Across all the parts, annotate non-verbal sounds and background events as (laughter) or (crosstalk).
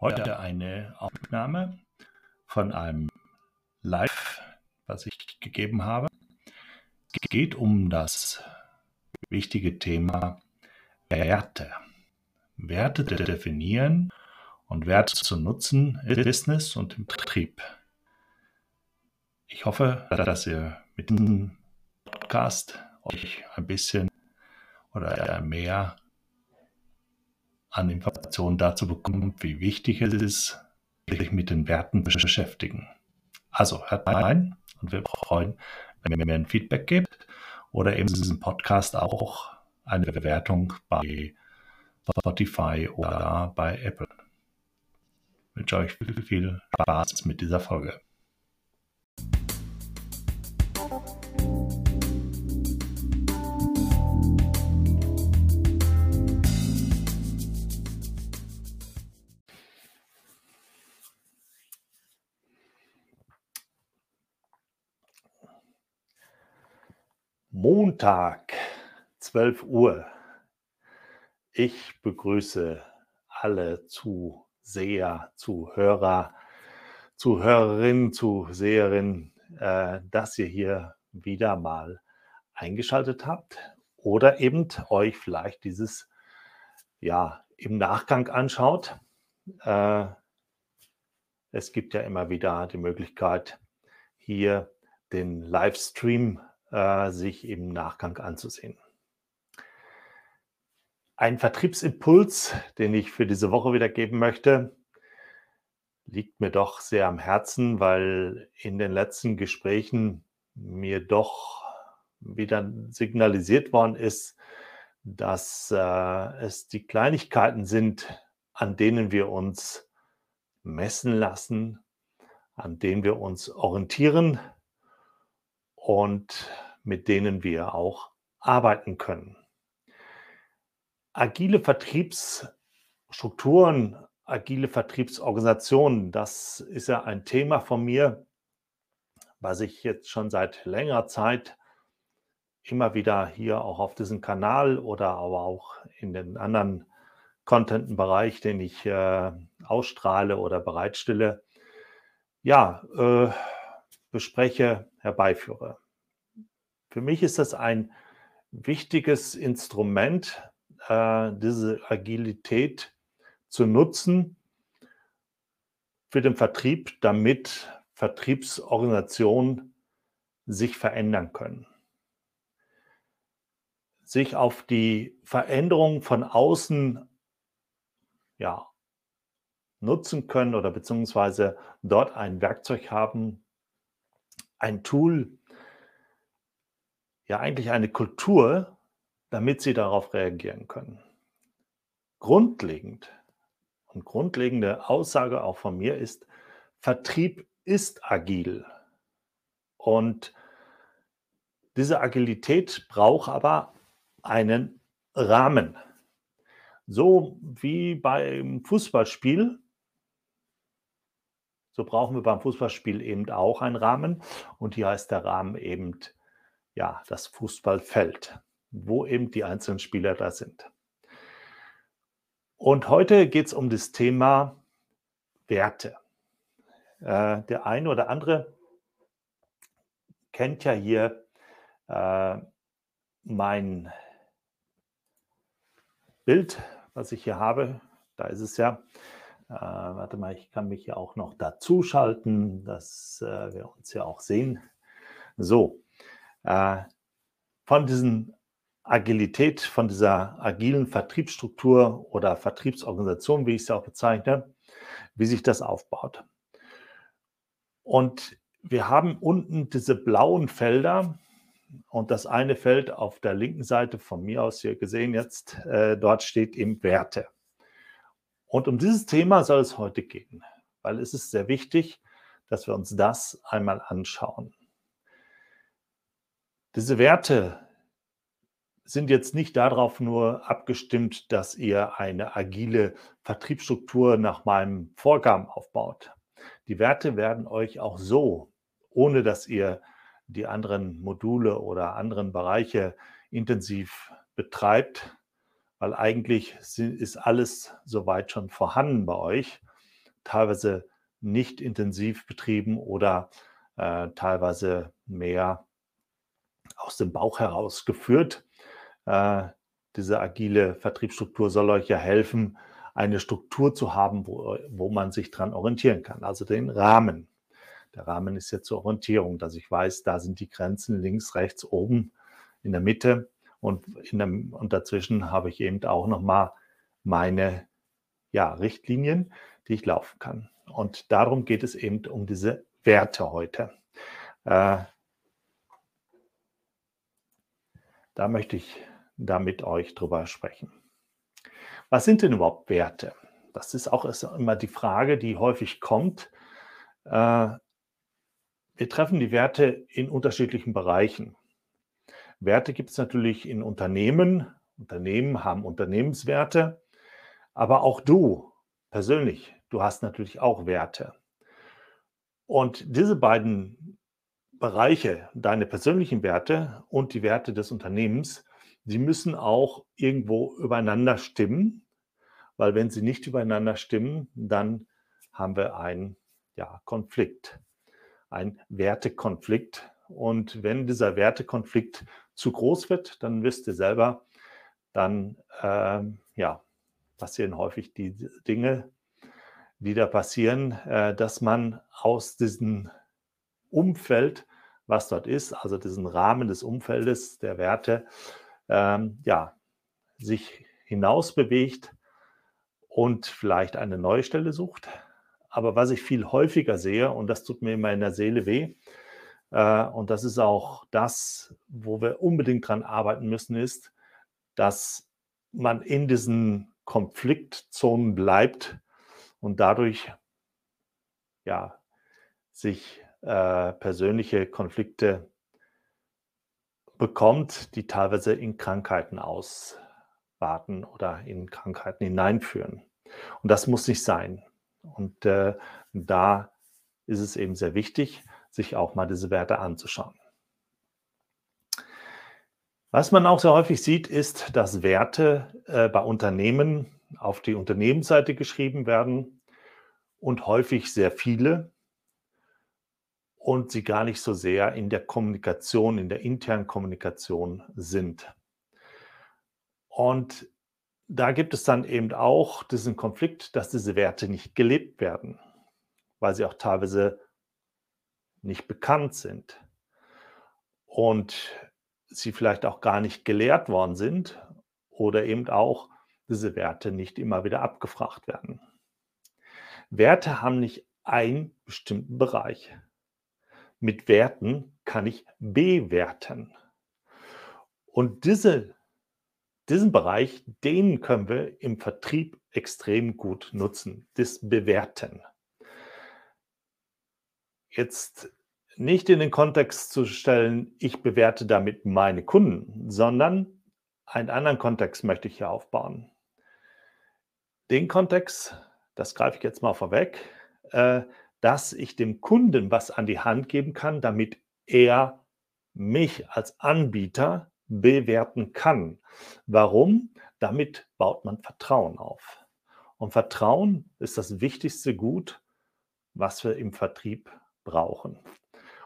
Heute eine Aufnahme von einem Live, was ich gegeben habe. Es geht um das wichtige Thema Werte. Werte definieren und Werte zu nutzen im Business und im Betrieb. Ich hoffe, dass ihr mit diesem Podcast euch ein bisschen oder mehr an Informationen dazu bekommt, wie wichtig es ist, sich mit den Werten zu beschäftigen. Also hört rein und wir freuen, wenn ihr mir ein Feedback gebt oder eben diesen Podcast auch eine Bewertung bei Spotify oder bei Apple. Ich wünsche euch viel, viel Spaß mit dieser Folge. Montag, 12 Uhr. Ich begrüße alle Zuseher, Zuhörer, Zuhörerinnen, Zuseherinnen, äh, dass ihr hier wieder mal eingeschaltet habt oder eben euch vielleicht dieses ja im Nachgang anschaut. Äh, es gibt ja immer wieder die Möglichkeit, hier den Livestream äh, sich im Nachgang anzusehen. Ein Vertriebsimpuls, den ich für diese Woche wieder geben möchte, liegt mir doch sehr am Herzen, weil in den letzten Gesprächen mir doch wieder signalisiert worden ist, dass äh, es die Kleinigkeiten sind, an denen wir uns messen lassen, an denen wir uns orientieren und mit denen wir auch arbeiten können. Agile Vertriebsstrukturen, agile Vertriebsorganisationen, das ist ja ein Thema von mir, was ich jetzt schon seit längerer Zeit immer wieder hier auch auf diesem Kanal oder aber auch in den anderen Content-Bereich, den ich äh, ausstrahle oder bereitstelle, ja, äh, bespreche, herbeiführe. Für mich ist das ein wichtiges Instrument, äh, diese Agilität zu nutzen für den Vertrieb, damit Vertriebsorganisationen sich verändern können. Sich auf die Veränderung von außen ja, nutzen können oder beziehungsweise dort ein Werkzeug haben, ein Tool, ja eigentlich eine Kultur, damit sie darauf reagieren können. Grundlegend und grundlegende Aussage auch von mir ist, Vertrieb ist agil. Und diese Agilität braucht aber einen Rahmen. So wie beim Fußballspiel so brauchen wir beim Fußballspiel eben auch einen Rahmen. Und hier heißt der Rahmen eben ja, das Fußballfeld, wo eben die einzelnen Spieler da sind. Und heute geht es um das Thema Werte. Äh, der eine oder andere kennt ja hier äh, mein Bild, was ich hier habe. Da ist es ja. Äh, warte mal, ich kann mich ja auch noch dazuschalten, dass äh, wir uns ja auch sehen. So, äh, von diesen Agilität, von dieser agilen Vertriebsstruktur oder Vertriebsorganisation, wie ich es ja auch bezeichne, wie sich das aufbaut. Und wir haben unten diese blauen Felder und das eine Feld auf der linken Seite von mir aus hier gesehen jetzt, äh, dort steht eben Werte. Und um dieses Thema soll es heute gehen, weil es ist sehr wichtig, dass wir uns das einmal anschauen. Diese Werte sind jetzt nicht darauf nur abgestimmt, dass ihr eine agile Vertriebsstruktur nach meinem Vorgaben aufbaut. Die Werte werden euch auch so, ohne dass ihr die anderen Module oder anderen Bereiche intensiv betreibt, weil eigentlich ist alles soweit schon vorhanden bei euch. teilweise nicht intensiv betrieben oder äh, teilweise mehr aus dem Bauch heraus geführt. Äh, diese agile Vertriebsstruktur soll euch ja helfen, eine Struktur zu haben, wo, wo man sich dran orientieren kann, also den Rahmen. Der Rahmen ist ja zur Orientierung, dass ich weiß, da sind die Grenzen links, rechts, oben, in der Mitte und, in dem, und dazwischen habe ich eben auch nochmal meine ja, Richtlinien, die ich laufen kann. Und darum geht es eben um diese Werte heute. Äh, da möchte ich da mit euch drüber sprechen. Was sind denn überhaupt Werte? Das ist auch immer die Frage, die häufig kommt. Äh, wir treffen die Werte in unterschiedlichen Bereichen. Werte gibt es natürlich in Unternehmen. Unternehmen haben Unternehmenswerte. Aber auch du persönlich, du hast natürlich auch Werte. Und diese beiden Bereiche, deine persönlichen Werte und die Werte des Unternehmens, die müssen auch irgendwo übereinander stimmen, weil wenn sie nicht übereinander stimmen, dann haben wir einen ja, Konflikt, einen Wertekonflikt. Und wenn dieser Wertekonflikt zu groß wird, dann wisst ihr selber, dann ähm, ja, passieren häufig die Dinge, die da passieren, äh, dass man aus diesem Umfeld, was dort ist, also diesen Rahmen des Umfeldes der Werte, ähm, ja, sich hinaus bewegt und vielleicht eine neue Stelle sucht. Aber was ich viel häufiger sehe, und das tut mir immer in der Seele weh, und das ist auch das, wo wir unbedingt dran arbeiten müssen, ist, dass man in diesen Konfliktzonen bleibt und dadurch ja, sich äh, persönliche Konflikte bekommt, die teilweise in Krankheiten auswarten oder in Krankheiten hineinführen. Und das muss nicht sein. Und äh, da ist es eben sehr wichtig, sich auch mal diese Werte anzuschauen. Was man auch sehr häufig sieht, ist, dass Werte äh, bei Unternehmen auf die Unternehmensseite geschrieben werden und häufig sehr viele und sie gar nicht so sehr in der Kommunikation, in der internen Kommunikation sind. Und da gibt es dann eben auch diesen Konflikt, dass diese Werte nicht gelebt werden, weil sie auch teilweise nicht bekannt sind und sie vielleicht auch gar nicht gelehrt worden sind oder eben auch diese Werte nicht immer wieder abgefragt werden. Werte haben nicht einen bestimmten Bereich. Mit Werten kann ich bewerten. Und diese, diesen Bereich, den können wir im Vertrieb extrem gut nutzen, das Bewerten. Jetzt nicht in den Kontext zu stellen, ich bewerte damit meine Kunden, sondern einen anderen Kontext möchte ich hier aufbauen. Den Kontext, das greife ich jetzt mal vorweg, äh, dass ich dem Kunden was an die Hand geben kann, damit er mich als Anbieter bewerten kann. Warum? Damit baut man Vertrauen auf. Und Vertrauen ist das wichtigste Gut, was wir im Vertrieb brauchen.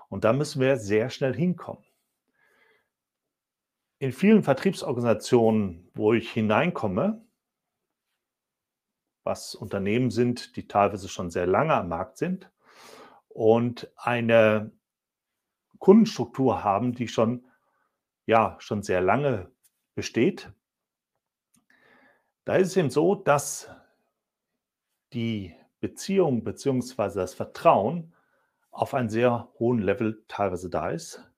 Und da müssen wir sehr schnell hinkommen. In vielen Vertriebsorganisationen, wo ich hineinkomme, was Unternehmen sind, die teilweise schon sehr lange am Markt sind und eine Kundenstruktur haben, die schon, ja, schon sehr lange besteht. Da ist es eben so, dass die Beziehung bzw. das Vertrauen auf einem sehr hohen Level teilweise da ist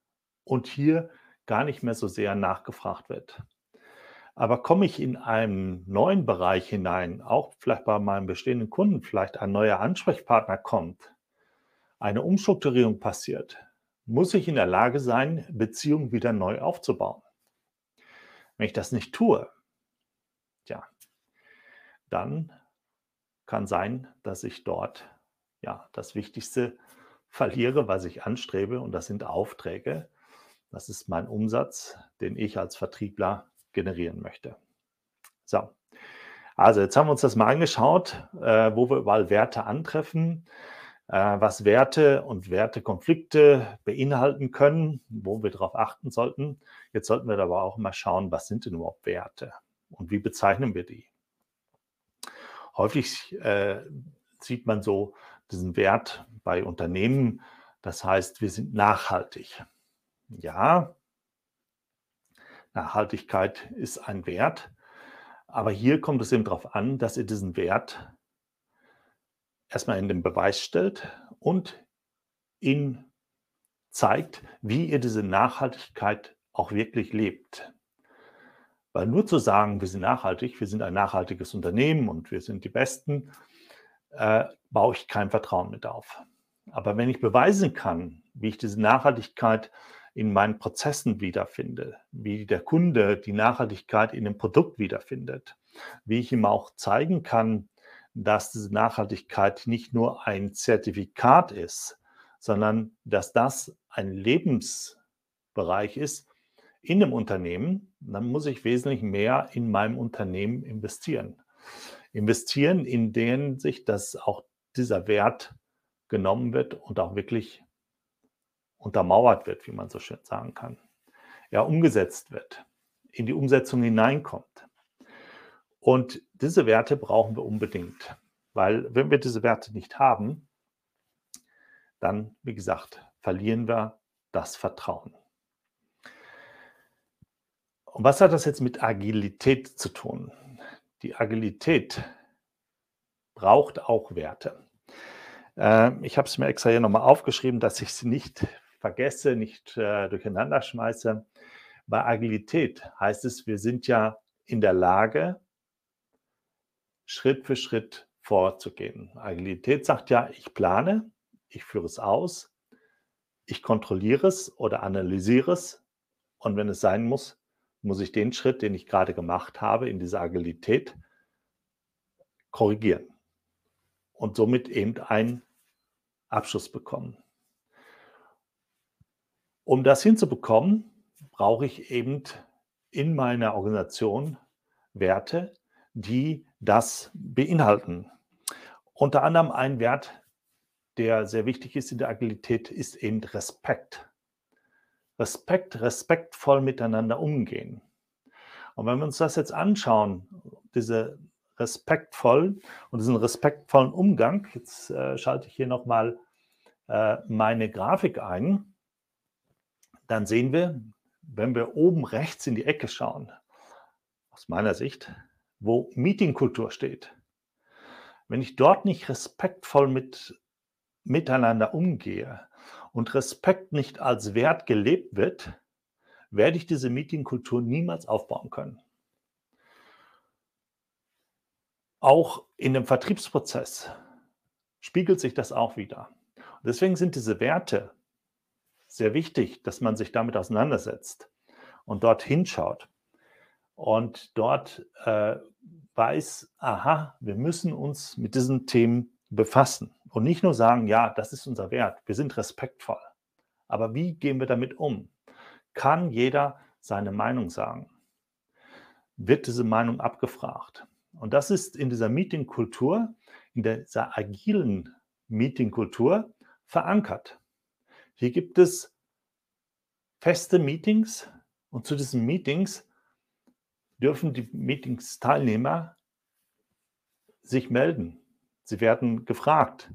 und hier gar nicht mehr so sehr nachgefragt wird. Aber komme ich in einen neuen Bereich hinein, auch vielleicht bei meinem bestehenden Kunden, vielleicht ein neuer Ansprechpartner kommt, eine Umstrukturierung passiert, muss ich in der Lage sein, Beziehungen wieder neu aufzubauen. Wenn ich das nicht tue, ja, dann kann sein, dass ich dort ja das Wichtigste verliere, was ich anstrebe, und das sind Aufträge. Das ist mein Umsatz, den ich als Vertriebler generieren möchte. So, Also jetzt haben wir uns das mal angeschaut, äh, wo wir überall Werte antreffen, äh, was Werte und Wertekonflikte beinhalten können, wo wir darauf achten sollten. Jetzt sollten wir aber auch mal schauen, was sind denn überhaupt Werte und wie bezeichnen wir die? Häufig äh, sieht man so diesen Wert bei Unternehmen, das heißt, wir sind nachhaltig. Ja, Nachhaltigkeit ist ein Wert, aber hier kommt es eben darauf an, dass ihr diesen Wert erstmal in den Beweis stellt und ihn zeigt, wie ihr diese Nachhaltigkeit auch wirklich lebt. Weil nur zu sagen, wir sind nachhaltig, wir sind ein nachhaltiges Unternehmen und wir sind die Besten, äh, baue ich kein Vertrauen mit auf. Aber wenn ich beweisen kann, wie ich diese Nachhaltigkeit in meinen Prozessen wiederfinde, wie der Kunde die Nachhaltigkeit in dem Produkt wiederfindet, wie ich ihm auch zeigen kann, dass diese Nachhaltigkeit nicht nur ein Zertifikat ist, sondern dass das ein Lebensbereich ist in dem Unternehmen, dann muss ich wesentlich mehr in meinem Unternehmen investieren. Investieren in der sich, dass auch dieser Wert genommen wird und auch wirklich untermauert wird, wie man so schön sagen kann. Ja, umgesetzt wird, in die Umsetzung hineinkommt. Und diese Werte brauchen wir unbedingt, weil wenn wir diese Werte nicht haben, dann, wie gesagt, verlieren wir das Vertrauen. Und was hat das jetzt mit Agilität zu tun? Die Agilität braucht auch Werte. Ähm, ich habe es mir extra hier nochmal aufgeschrieben, dass ich sie nicht vergesse, nicht äh, durcheinander schmeiße. Bei Agilität heißt es, wir sind ja in der Lage, Schritt für Schritt vorzugehen. Agilität sagt ja, ich plane, ich führe es aus, ich kontrolliere es oder analysiere es und wenn es sein muss, muss ich den Schritt, den ich gerade gemacht habe, in dieser Agilität korrigieren und somit eben einen Abschluss bekommen. Um das hinzubekommen, brauche ich eben in meiner Organisation Werte, die das beinhalten. Unter anderem ein Wert, der sehr wichtig ist in der Agilität, ist eben Respekt. Respekt, respektvoll miteinander umgehen. Und wenn wir uns das jetzt anschauen, diese respektvollen und diesen respektvollen Umgang, jetzt äh, schalte ich hier nochmal äh, meine Grafik ein, dann sehen wir, wenn wir oben rechts in die Ecke schauen, aus meiner Sicht, wo Meetingkultur steht. Wenn ich dort nicht respektvoll mit, miteinander umgehe, und Respekt nicht als Wert gelebt wird, werde ich diese Meetingkultur niemals aufbauen können. Auch in dem Vertriebsprozess spiegelt sich das auch wieder. Und deswegen sind diese Werte sehr wichtig, dass man sich damit auseinandersetzt und dort hinschaut und dort äh, weiß, aha, wir müssen uns mit diesen Themen befassen. Und nicht nur sagen, ja, das ist unser Wert, wir sind respektvoll. Aber wie gehen wir damit um? Kann jeder seine Meinung sagen? Wird diese Meinung abgefragt? Und das ist in dieser Meetingkultur, in dieser agilen Meetingkultur verankert. Hier gibt es feste Meetings und zu diesen Meetings dürfen die Meetings-Teilnehmer sich melden. Sie werden gefragt.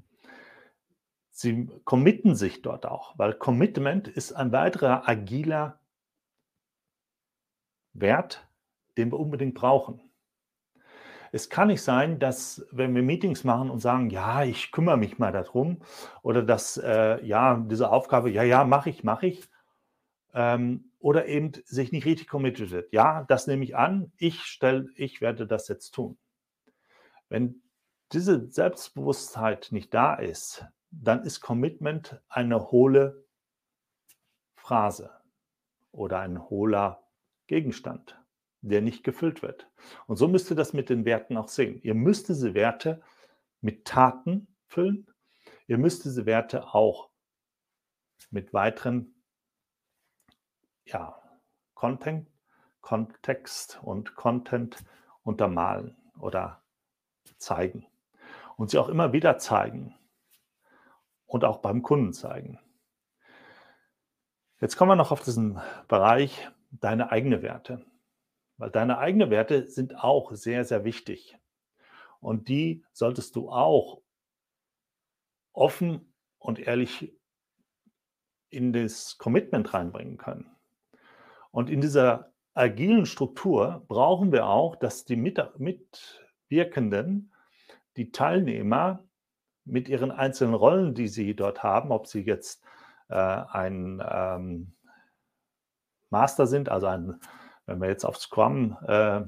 Sie committen sich dort auch, weil Commitment ist ein weiterer agiler Wert, den wir unbedingt brauchen. Es kann nicht sein, dass wenn wir Meetings machen und sagen, ja, ich kümmere mich mal darum oder dass, äh, ja, diese Aufgabe, ja, ja, mache ich, mache ich, ähm, oder eben sich nicht richtig committed wird. Ja, das nehme ich an, ich stelle, ich werde das jetzt tun. Wenn diese Selbstbewusstheit nicht da ist, dann ist Commitment eine hohle Phrase oder ein hohler Gegenstand, der nicht gefüllt wird. Und so müsst ihr das mit den Werten auch sehen. Ihr müsst diese Werte mit Taten füllen. Ihr müsst diese Werte auch mit weiteren ja, Content, Kontext und Content untermalen. oder zeigen und sie auch immer wieder zeigen und auch beim Kunden zeigen. Jetzt kommen wir noch auf diesen Bereich deine eigene Werte, weil deine eigene Werte sind auch sehr, sehr wichtig und die solltest du auch offen und ehrlich in das Commitment reinbringen können. Und in dieser agilen Struktur brauchen wir auch, dass die Mitwirkenden, die Teilnehmer mit ihren einzelnen Rollen, die sie dort haben, ob sie jetzt äh, ein ähm, Master sind, also ein, wenn wir jetzt auf Scrum, äh,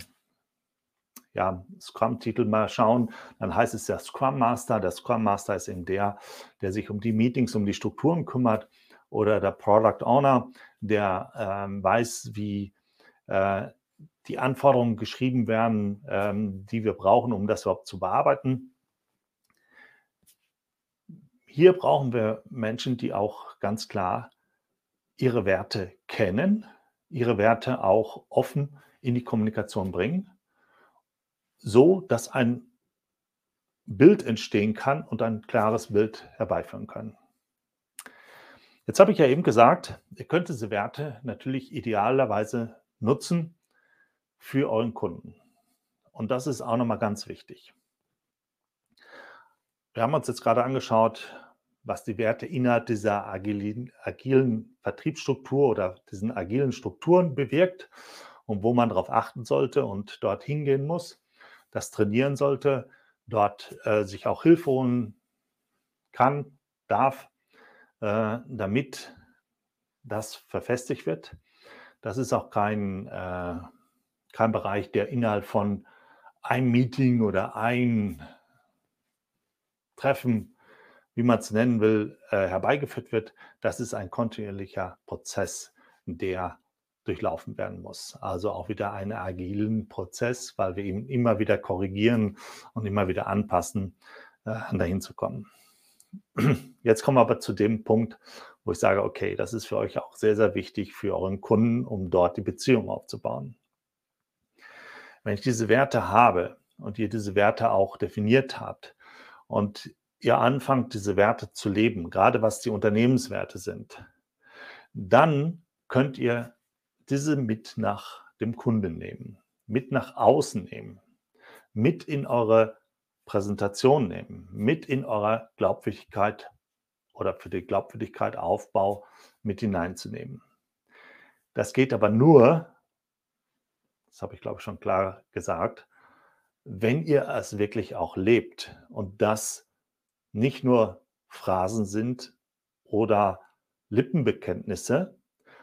ja, Scrum-Titel mal schauen, dann heißt es ja Scrum Master. Der Scrum Master ist eben der, der sich um die Meetings, um die Strukturen kümmert oder der Product Owner, der ähm, weiß, wie äh, die Anforderungen geschrieben werden, ähm, die wir brauchen, um das überhaupt zu bearbeiten. Hier brauchen wir Menschen, die auch ganz klar ihre Werte kennen, ihre Werte auch offen in die Kommunikation bringen, so dass ein Bild entstehen kann und ein klares Bild herbeiführen kann. Jetzt habe ich ja eben gesagt, ihr könnt diese Werte natürlich idealerweise nutzen für euren Kunden. Und das ist auch nochmal ganz wichtig. Wir haben uns jetzt gerade angeschaut, was die Werte innerhalb dieser agilen, agilen Vertriebsstruktur oder diesen agilen Strukturen bewirkt und wo man darauf achten sollte und dort hingehen muss, das trainieren sollte, dort äh, sich auch Hilfe holen kann, darf, äh, damit das verfestigt wird. Das ist auch kein, äh, kein Bereich, der innerhalb von einem Meeting oder ein Treffen, wie man es nennen will, äh, herbeigeführt wird. Das ist ein kontinuierlicher Prozess, der durchlaufen werden muss. Also auch wieder einen agilen Prozess, weil wir ihn immer wieder korrigieren und immer wieder anpassen, äh, dahin zu kommen. Jetzt kommen wir aber zu dem Punkt, wo ich sage, okay, das ist für euch auch sehr, sehr wichtig für euren Kunden, um dort die Beziehung aufzubauen. Wenn ich diese Werte habe und ihr diese Werte auch definiert habt und ihr anfangt, diese Werte zu leben, gerade was die Unternehmenswerte sind, dann könnt ihr diese mit nach dem Kunden nehmen, mit nach außen nehmen, mit in eure Präsentation nehmen, mit in eurer Glaubwürdigkeit oder für die Glaubwürdigkeit Aufbau mit hineinzunehmen. Das geht aber nur, das habe ich glaube ich schon klar gesagt, wenn ihr es wirklich auch lebt und das nicht nur Phrasen sind oder Lippenbekenntnisse,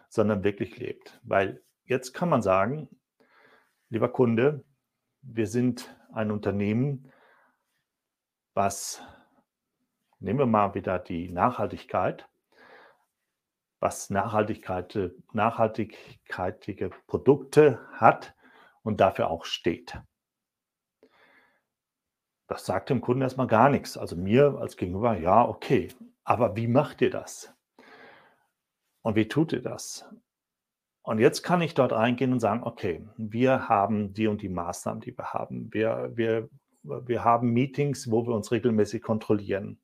sondern wirklich lebt. Weil jetzt kann man sagen, lieber Kunde, wir sind ein Unternehmen, was Nehmen wir mal wieder die Nachhaltigkeit. Was Nachhaltigkeit, nachhaltigkeitige Produkte hat und dafür auch steht. Das sagt dem Kunden erstmal gar nichts. Also mir als Gegenüber, ja, okay. Aber wie macht ihr das? Und wie tut ihr das? Und jetzt kann ich dort reingehen und sagen, okay, wir haben die und die Maßnahmen, die wir haben. Wir, wir, wir haben Meetings, wo wir uns regelmäßig kontrollieren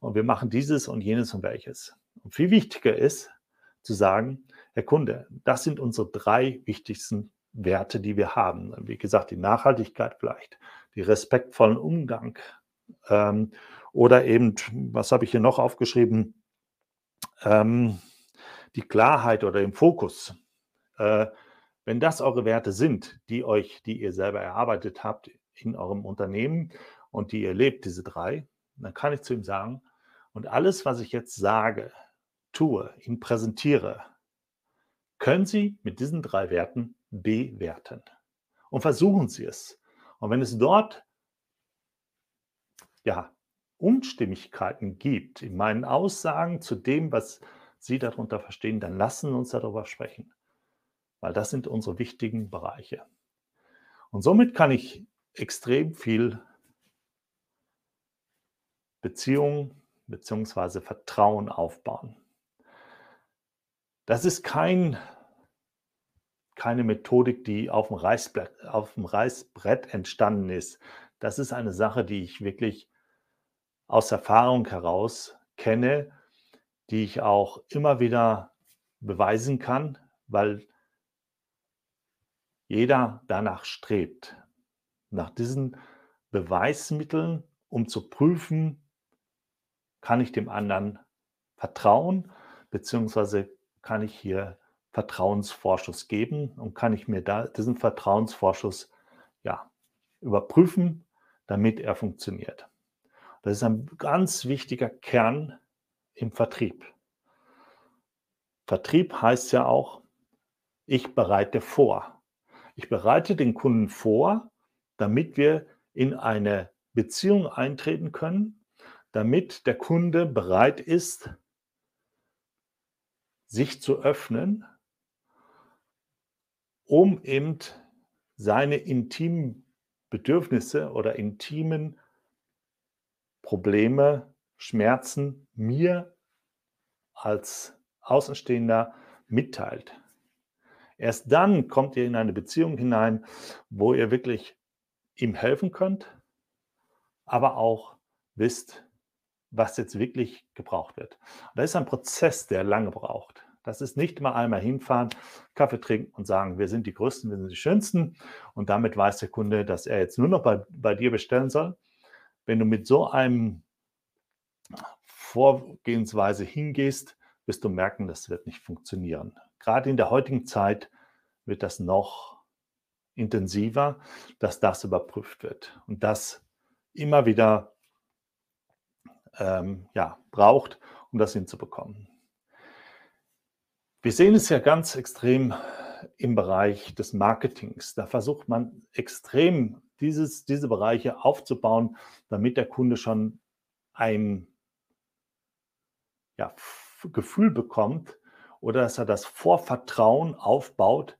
und wir machen dieses und jenes und welches. Und viel wichtiger ist zu sagen, Herr Kunde, das sind unsere drei wichtigsten Werte, die wir haben. Wie gesagt, die Nachhaltigkeit vielleicht, die respektvollen Umgang ähm, oder eben, was habe ich hier noch aufgeschrieben, ähm, die Klarheit oder im Fokus. Äh, wenn das eure Werte sind, die euch, die ihr selber erarbeitet habt in eurem Unternehmen und die ihr lebt, diese drei, dann kann ich zu ihm sagen, und alles, was ich jetzt sage, tue, ihm präsentiere, können Sie mit diesen drei Werten bewerten. Und versuchen Sie es. Und wenn es dort ja, Unstimmigkeiten gibt in meinen Aussagen zu dem, was Sie darunter verstehen, dann lassen uns darüber sprechen. Weil das sind unsere wichtigen Bereiche. Und somit kann ich extrem viel Beziehungen bzw. Vertrauen aufbauen. Das ist kein keine Methodik, die auf dem, Reißbrett, auf dem Reißbrett entstanden ist. Das ist eine Sache, die ich wirklich aus Erfahrung heraus kenne, die ich auch immer wieder beweisen kann, weil jeder danach strebt, nach diesen Beweismitteln, um zu prüfen, kann ich dem anderen vertrauen, beziehungsweise kann ich hier Vertrauensvorschuss geben und kann ich mir da diesen Vertrauensvorschuss ja, überprüfen, damit er funktioniert. Das ist ein ganz wichtiger Kern im Vertrieb. Vertrieb heißt ja auch, ich bereite vor. Ich bereite den Kunden vor, damit wir in eine Beziehung eintreten können, damit der Kunde bereit ist, sich zu öffnen, um eben seine intimen Bedürfnisse oder intimen Probleme, Schmerzen mir als Außenstehender mitteilt. Erst dann kommt ihr in eine Beziehung hinein, wo ihr wirklich ihm helfen könnt, aber auch wisst, was jetzt wirklich gebraucht wird. Das ist ein Prozess, der lange braucht. Das ist nicht mal einmal hinfahren, Kaffee trinken und sagen, wir sind die Größten, wir sind die Schönsten. Und damit weiß der Kunde, dass er jetzt nur noch bei, bei dir bestellen soll. Wenn du mit so einem Vorgehensweise hingehst, wirst du merken, das wird nicht funktionieren. Gerade in der heutigen Zeit wird das noch intensiver, dass das überprüft wird und das immer wieder ähm, ja, braucht, um das hinzubekommen. Wir sehen es ja ganz extrem im Bereich des Marketings. Da versucht man extrem dieses, diese Bereiche aufzubauen, damit der Kunde schon ein ja, Gefühl bekommt oder dass er das Vorvertrauen aufbaut,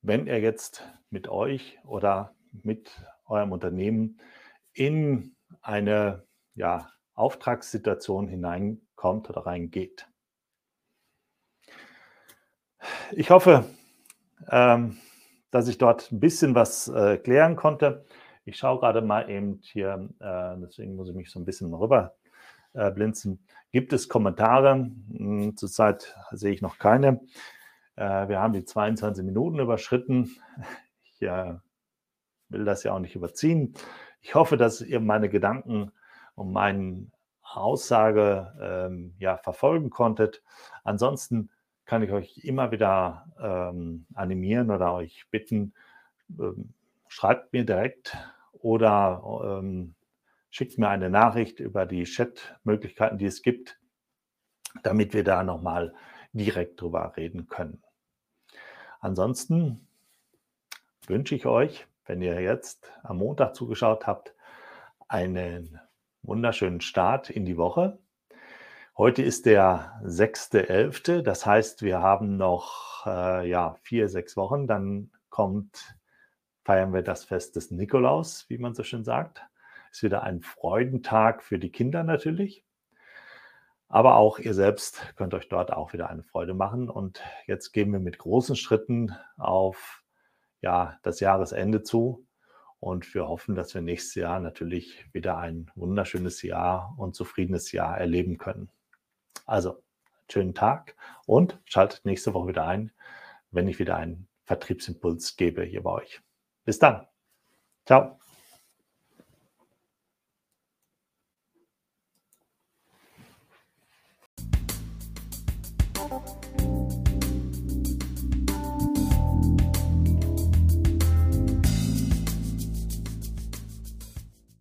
wenn er jetzt mit euch oder mit eurem Unternehmen in eine ja, Auftragssituation hineinkommt oder reingeht. Ich hoffe, ähm, dass ich dort ein bisschen was äh, klären konnte. Ich schaue gerade mal eben hier, äh, deswegen muss ich mich so ein bisschen rüber äh, blinzen. Gibt es Kommentare? Hm, zurzeit sehe ich noch keine. Äh, wir haben die 22 Minuten überschritten. (laughs) Ich äh, will das ja auch nicht überziehen. Ich hoffe, dass ihr meine Gedanken und meine Aussage ähm, ja, verfolgen konntet. Ansonsten kann ich euch immer wieder ähm, animieren oder euch bitten, ähm, schreibt mir direkt oder ähm, schickt mir eine Nachricht über die Chat-Möglichkeiten, die es gibt, damit wir da nochmal direkt drüber reden können. Ansonsten wünsche ich euch, wenn ihr jetzt am Montag zugeschaut habt, einen wunderschönen Start in die Woche. Heute ist der 6.11., das heißt, wir haben noch äh, ja, vier, sechs Wochen. Dann kommt, feiern wir das Fest des Nikolaus, wie man so schön sagt. Ist wieder ein Freudentag für die Kinder natürlich. Aber auch ihr selbst könnt euch dort auch wieder eine Freude machen. Und jetzt gehen wir mit großen Schritten auf ja, das Jahresende zu. Und wir hoffen, dass wir nächstes Jahr natürlich wieder ein wunderschönes Jahr und zufriedenes Jahr erleben können. Also, schönen Tag und schaltet nächste Woche wieder ein, wenn ich wieder einen Vertriebsimpuls gebe hier bei euch. Bis dann. Ciao.